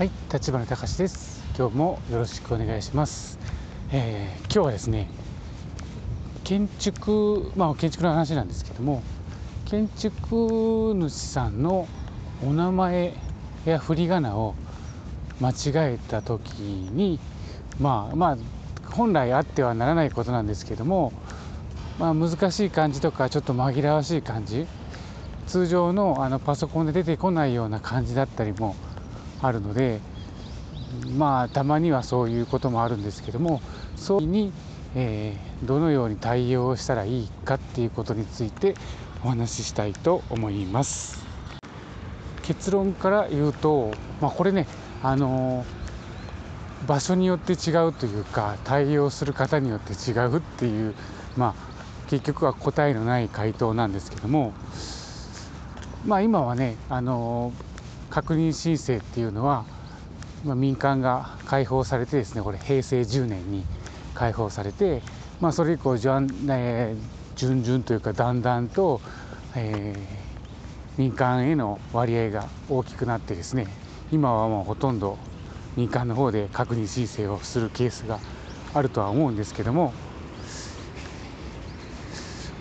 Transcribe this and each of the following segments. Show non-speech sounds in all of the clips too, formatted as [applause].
はい、立花隆です。今日もよろしくお願いします。えー、今日はですね、建築、まあ建築の話なんですけども、建築主さんのお名前や振り仮名を間違えた時に、まあまあ本来あってはならないことなんですけども、まあ難しい感じとかちょっと紛らわしい感じ、通常のあのパソコンで出てこないような感じだったりもあるのでまあたまにはそういうこともあるんですけどもそういうに、えー、どのように対応したらいいかっていうことについてお話ししたいと思います。結論から言うと、まあ、これねあのー、場所によって違うというか対応する方によって違うっていうまあ結局は答えのない回答なんですけどもまあ今はねあのー確認申請っていうのは、まあ、民間が開放されてですねこれ平成10年に開放されて、まあ、それ以降じゃん、えー、順々というかだんだんと、えー、民間への割合が大きくなってですね今はもうほとんど民間の方で確認申請をするケースがあるとは思うんですけども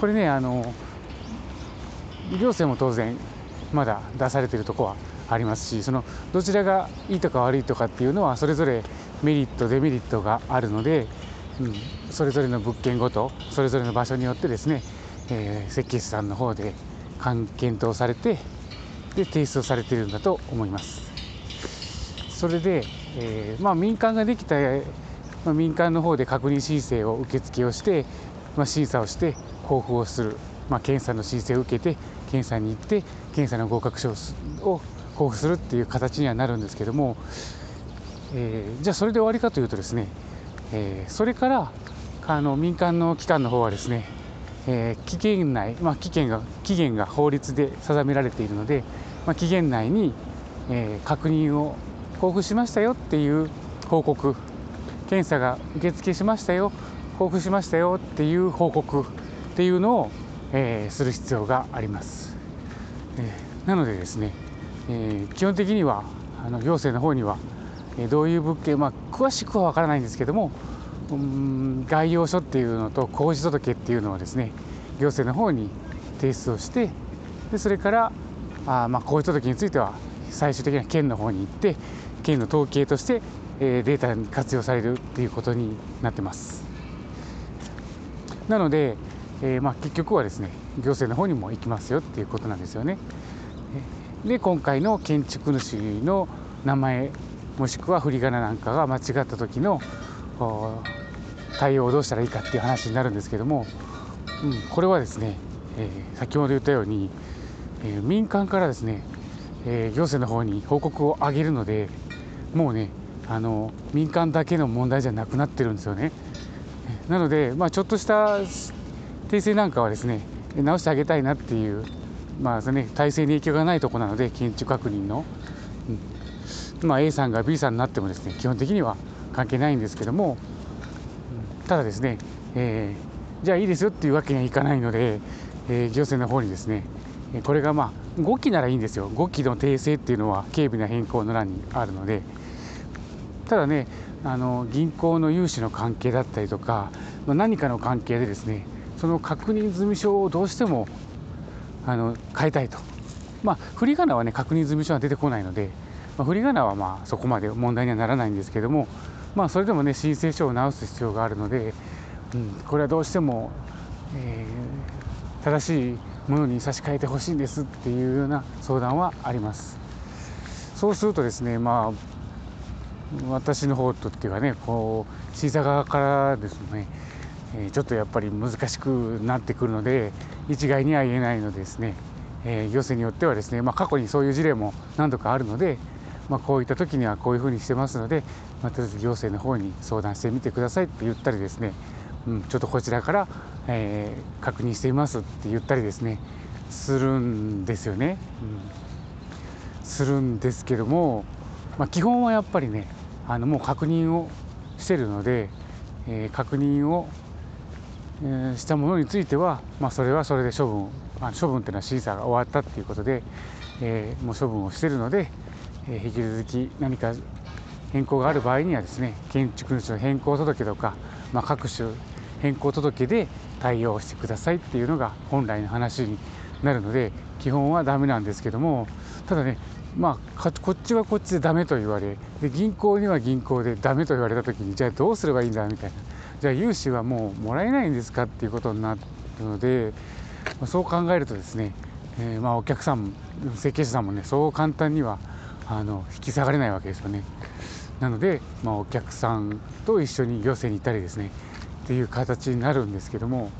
これねあの行政も当然まだ出されてるとこはありますしそのどちらがいいとか悪いとかっていうのはそれぞれメリットデメリットがあるので、うん、それぞれの物件ごとそれぞれの場所によってですね、えー、設計士さんの方で検討されてで提出をされているんだと思います。それで、えー、まあ、民間ができた、まあ、民間の方で確認申請を受付をして、まあ、審査をして交付をする、ま検査の申請を受けて検査に行って検査の合格証を交付するっていう形にはなるんですけども、えー、じゃあそれで終わりかというとですね、えー、それからあの民間の機関の方はですね、えー、期限内、まあ、期限が期限が法律で定められているので、まあ、期限内に、えー、確認を交付しましたよっていう報告検査が受付しましたよ交付しましたよっていう報告っていうのを、えー、する必要があります、えー、なのでですねえー、基本的にはあの行政の方には、えー、どういう物件、まあ、詳しくは分からないんですけども、うん、概要書っていうのと工事届っていうのをですね行政の方に提出をしてでそれからあ、まあ、工事届については最終的には県の方に行って県の統計として、えー、データに活用されるっていうことになってます。なので、えー、まあ、結局はですね行政の方にも行きますよっていうことなんですよね。で今回の建築主の名前もしくは振り仮名なんかが間違った時の対応をどうしたらいいかっていう話になるんですけども、うん、これはですね、えー、先ほど言ったように、えー、民間からですね、えー、行政の方に報告を上げるのでもうねあの民間だけの問題じゃなくなってるんですよね。なので、まあ、ちょっとした訂正なんかはですね直してあげたいなっていうまあね、体制に影響がないとこなので建築確認の、うん。まあ、A さんが B さんになってもですね基本的には関係ないんですけども。ただですね、えー、じゃあいいですよっていうわけにはいかないので、えー、行政の方にですねこれがまあ5期ならいいんですよ。5期の訂正っていうのは軽微な変更の欄にあるので。ただねあの銀行の融資の関係だったりとか、まあ、何かの関係でですねその確認済証をどうしてもあの変えたいと、まあ、振り仮名はね確認済み書は出てこないので、まあ、振り仮名はまあそこまで問題にはならないんですけども、まあ、それでもね申請書を直す必要があるので、うん、これはどうしても、えー、正しいものに差し替えてほしいんですっていうような相談はあります。そうするとですね、まあ、私の方とっていうかねこう審査側からですねえちょっとやっぱり難しくなってくるので一概には言えないのですね、え行政によってはですね、まあ、過去にそういう事例も何度かあるので、まあ、こういった時にはこういうふうにしてますので、まあ、とりあえず行政の方に相談してみてくださいって言ったりですね、うん、ちょっとこちらから、えー、確認していますって言ったりですね。するんですよね、うん、するんですけども、まあ、基本はやっぱりねあのもう確認をしてるので、えー、確認をしたものについては、まあ、それはそれで処分あ処分というのは審査が終わったということで、えー、もう処分をしているので、え引き続き何か変更がある場合にはですね建築主の変更届とか、まあ、各種変更届で対応してくださいっていうのが本来の話になるので基本はダメなんですけどもただねまあこっちはこっちでダメと言われで銀行には銀行でダメと言われた時にじゃあどうすればいいんだみたいな。じゃあ融資はもうもらえないんですかっていうことになるのでそう考えるとですね、えー、まあお客さん設計者さんもねそう簡単にはあの引き下がれないわけですよね。なので、まあ、お客さんと一緒に行政に行ったりですねっていう形になるんですけども、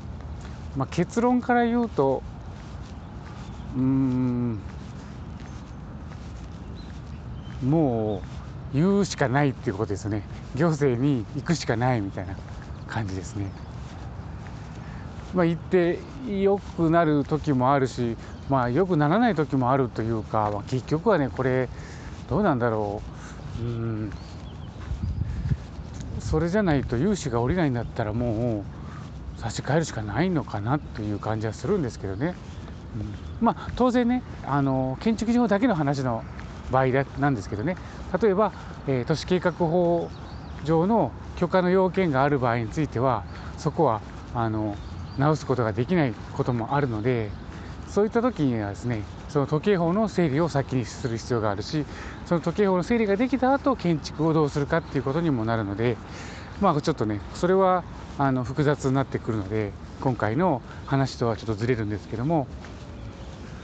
まあ、結論から言うとうんもう言うしかないっていうことですよね行政に行くしかないみたいな感じですね。まあ、行って良くなる時もあるし、まあ、良くならない時もあるというか、まあ、結局はねこれどうなんだろううんそれじゃないと融資が下りないんだったらもう差し替えるしかないのかなという感じはするんですけどね。うん、まあ当然ねあの建築事法だけの話の場合なんですけどね例えば、えー、都市計画法上の許可の要件がある場合についてはそこはあの直すことができないこともあるのでそういった時にはですねその時計法の整理を先にする必要があるしその時計法の整理ができた後建築をどうするかっていうことにもなるのでまあちょっとねそれはあの複雑になってくるので今回の話とはちょっとずれるんですけども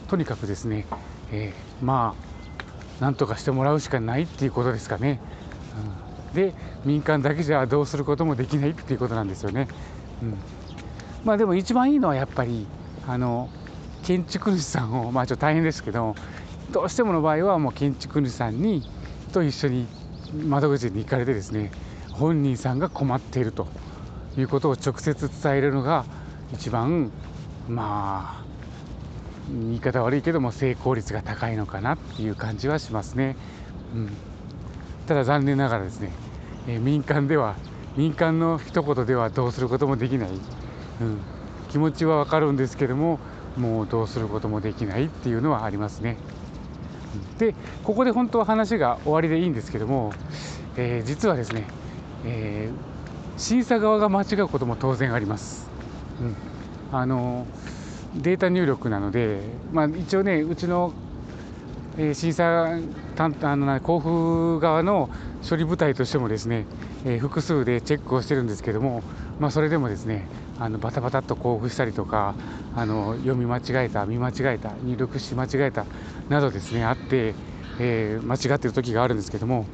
とにかくですね、えー、まあなんとかしてもらうしかないっていうことですかね。うん、で民間だけじゃどうすることもできないっていうことなんですよね。うん、まあでも一番いいのはやっぱりあの建築主さんをまあちょっと大変ですけどどうしてもの場合はもう建築主さんにと一緒に窓口に行かれてですね本人さんが困っているということを直接伝えるのが一番まあ言い方悪いけども成功率が高いのかなっていう感じはしますね。うん、ただ残念ながらですね、え、民間では民間の一言ではどうすることもできない、うん、気持ちはわかるんですけどももうどうすることもできないっていうのはありますね。でここで本当は話が終わりでいいんですけども、えー、実はですね、えー、審査側が間違うことも当然あります。うん、あのデータ入力なので、まあ、一応ねうちの、え、審査担あの交付側の処理部隊としてもですね、え、複数でチェックをしてるんですけども、まあ、それでもですねあのバタバタっと交付したりとかあの読み間違えた見間違えた入力し間違えたなどですねあって、えー、間違ってる時があるんですけども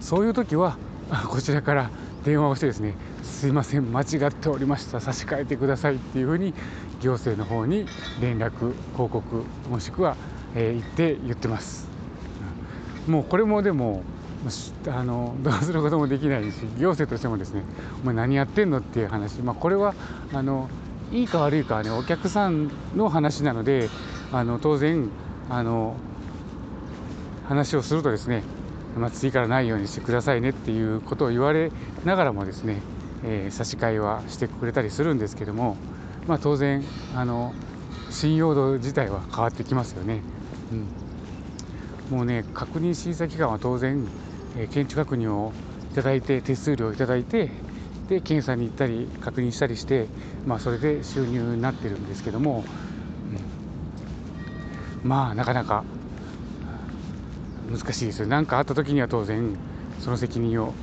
そういう時は [laughs] こちらから電話をしてですねすいません間違っておりました差し替えてくださいっていうふうに行政の方に連絡報告もしくは、えー、言って言ってます。もうこれもでもあのどうすることもできないし行政としてもですねお前何やってんのっていう話、まあ、これはあのいいか悪いかはねお客さんの話なのであの当然あの話をするとですね、まあ、次からないようにしてくださいねっていうことを言われながらもですね、えー、差し替えはしてくれたりするんですけども、まあ、当然あの信用度自体は変わってきますよね。うん、もうね確認審査機関は当然え建築確認をいただいて手数料をいただいてで検査に行ったり確認したりして、まあ、それで収入になってるんですけども、うん、まあなかなか難しいですよ。何かあった時には当然その責任を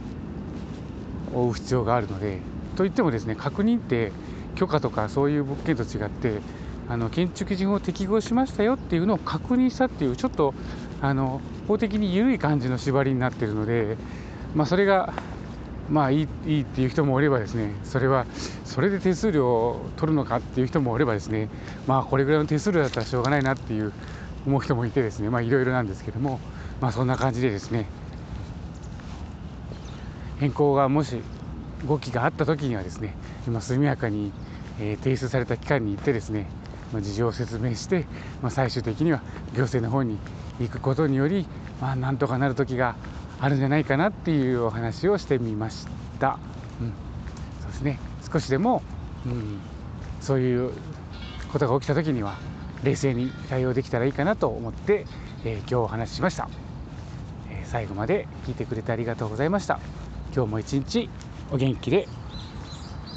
負う必要があるのでといってもですね確認って許可とかそういう物件と違ってあの建築基準を適合しましたよっていうのを確認したっていうちょっとあの法的に緩い感じの縛りになってるので、まあ、それがまあいいいいっていう人もおればですねそれはそれで手数料を取るのかっていう人もおればですねまあこれぐらいの手数料だったらしょうがないなっていう思う人もいてですねまあいろいろなんですけどもまあそんな感じでですね変更がもし動きがあった時にはですね今速やかに、えー、提出された機関に行ってですねま事情を説明して、まあ、最終的には行政の方に行くことにより、まあ、なんとかなる時があるんじゃないかなっていうお話をしてみました。うん、そうですね少しでも、うん、そういうことが起きた時には冷静に対応できたらいいかなと思って、えー、今日お話ししましたえ。最後まで聞いてくれてありがとうございました今日も一日お元気で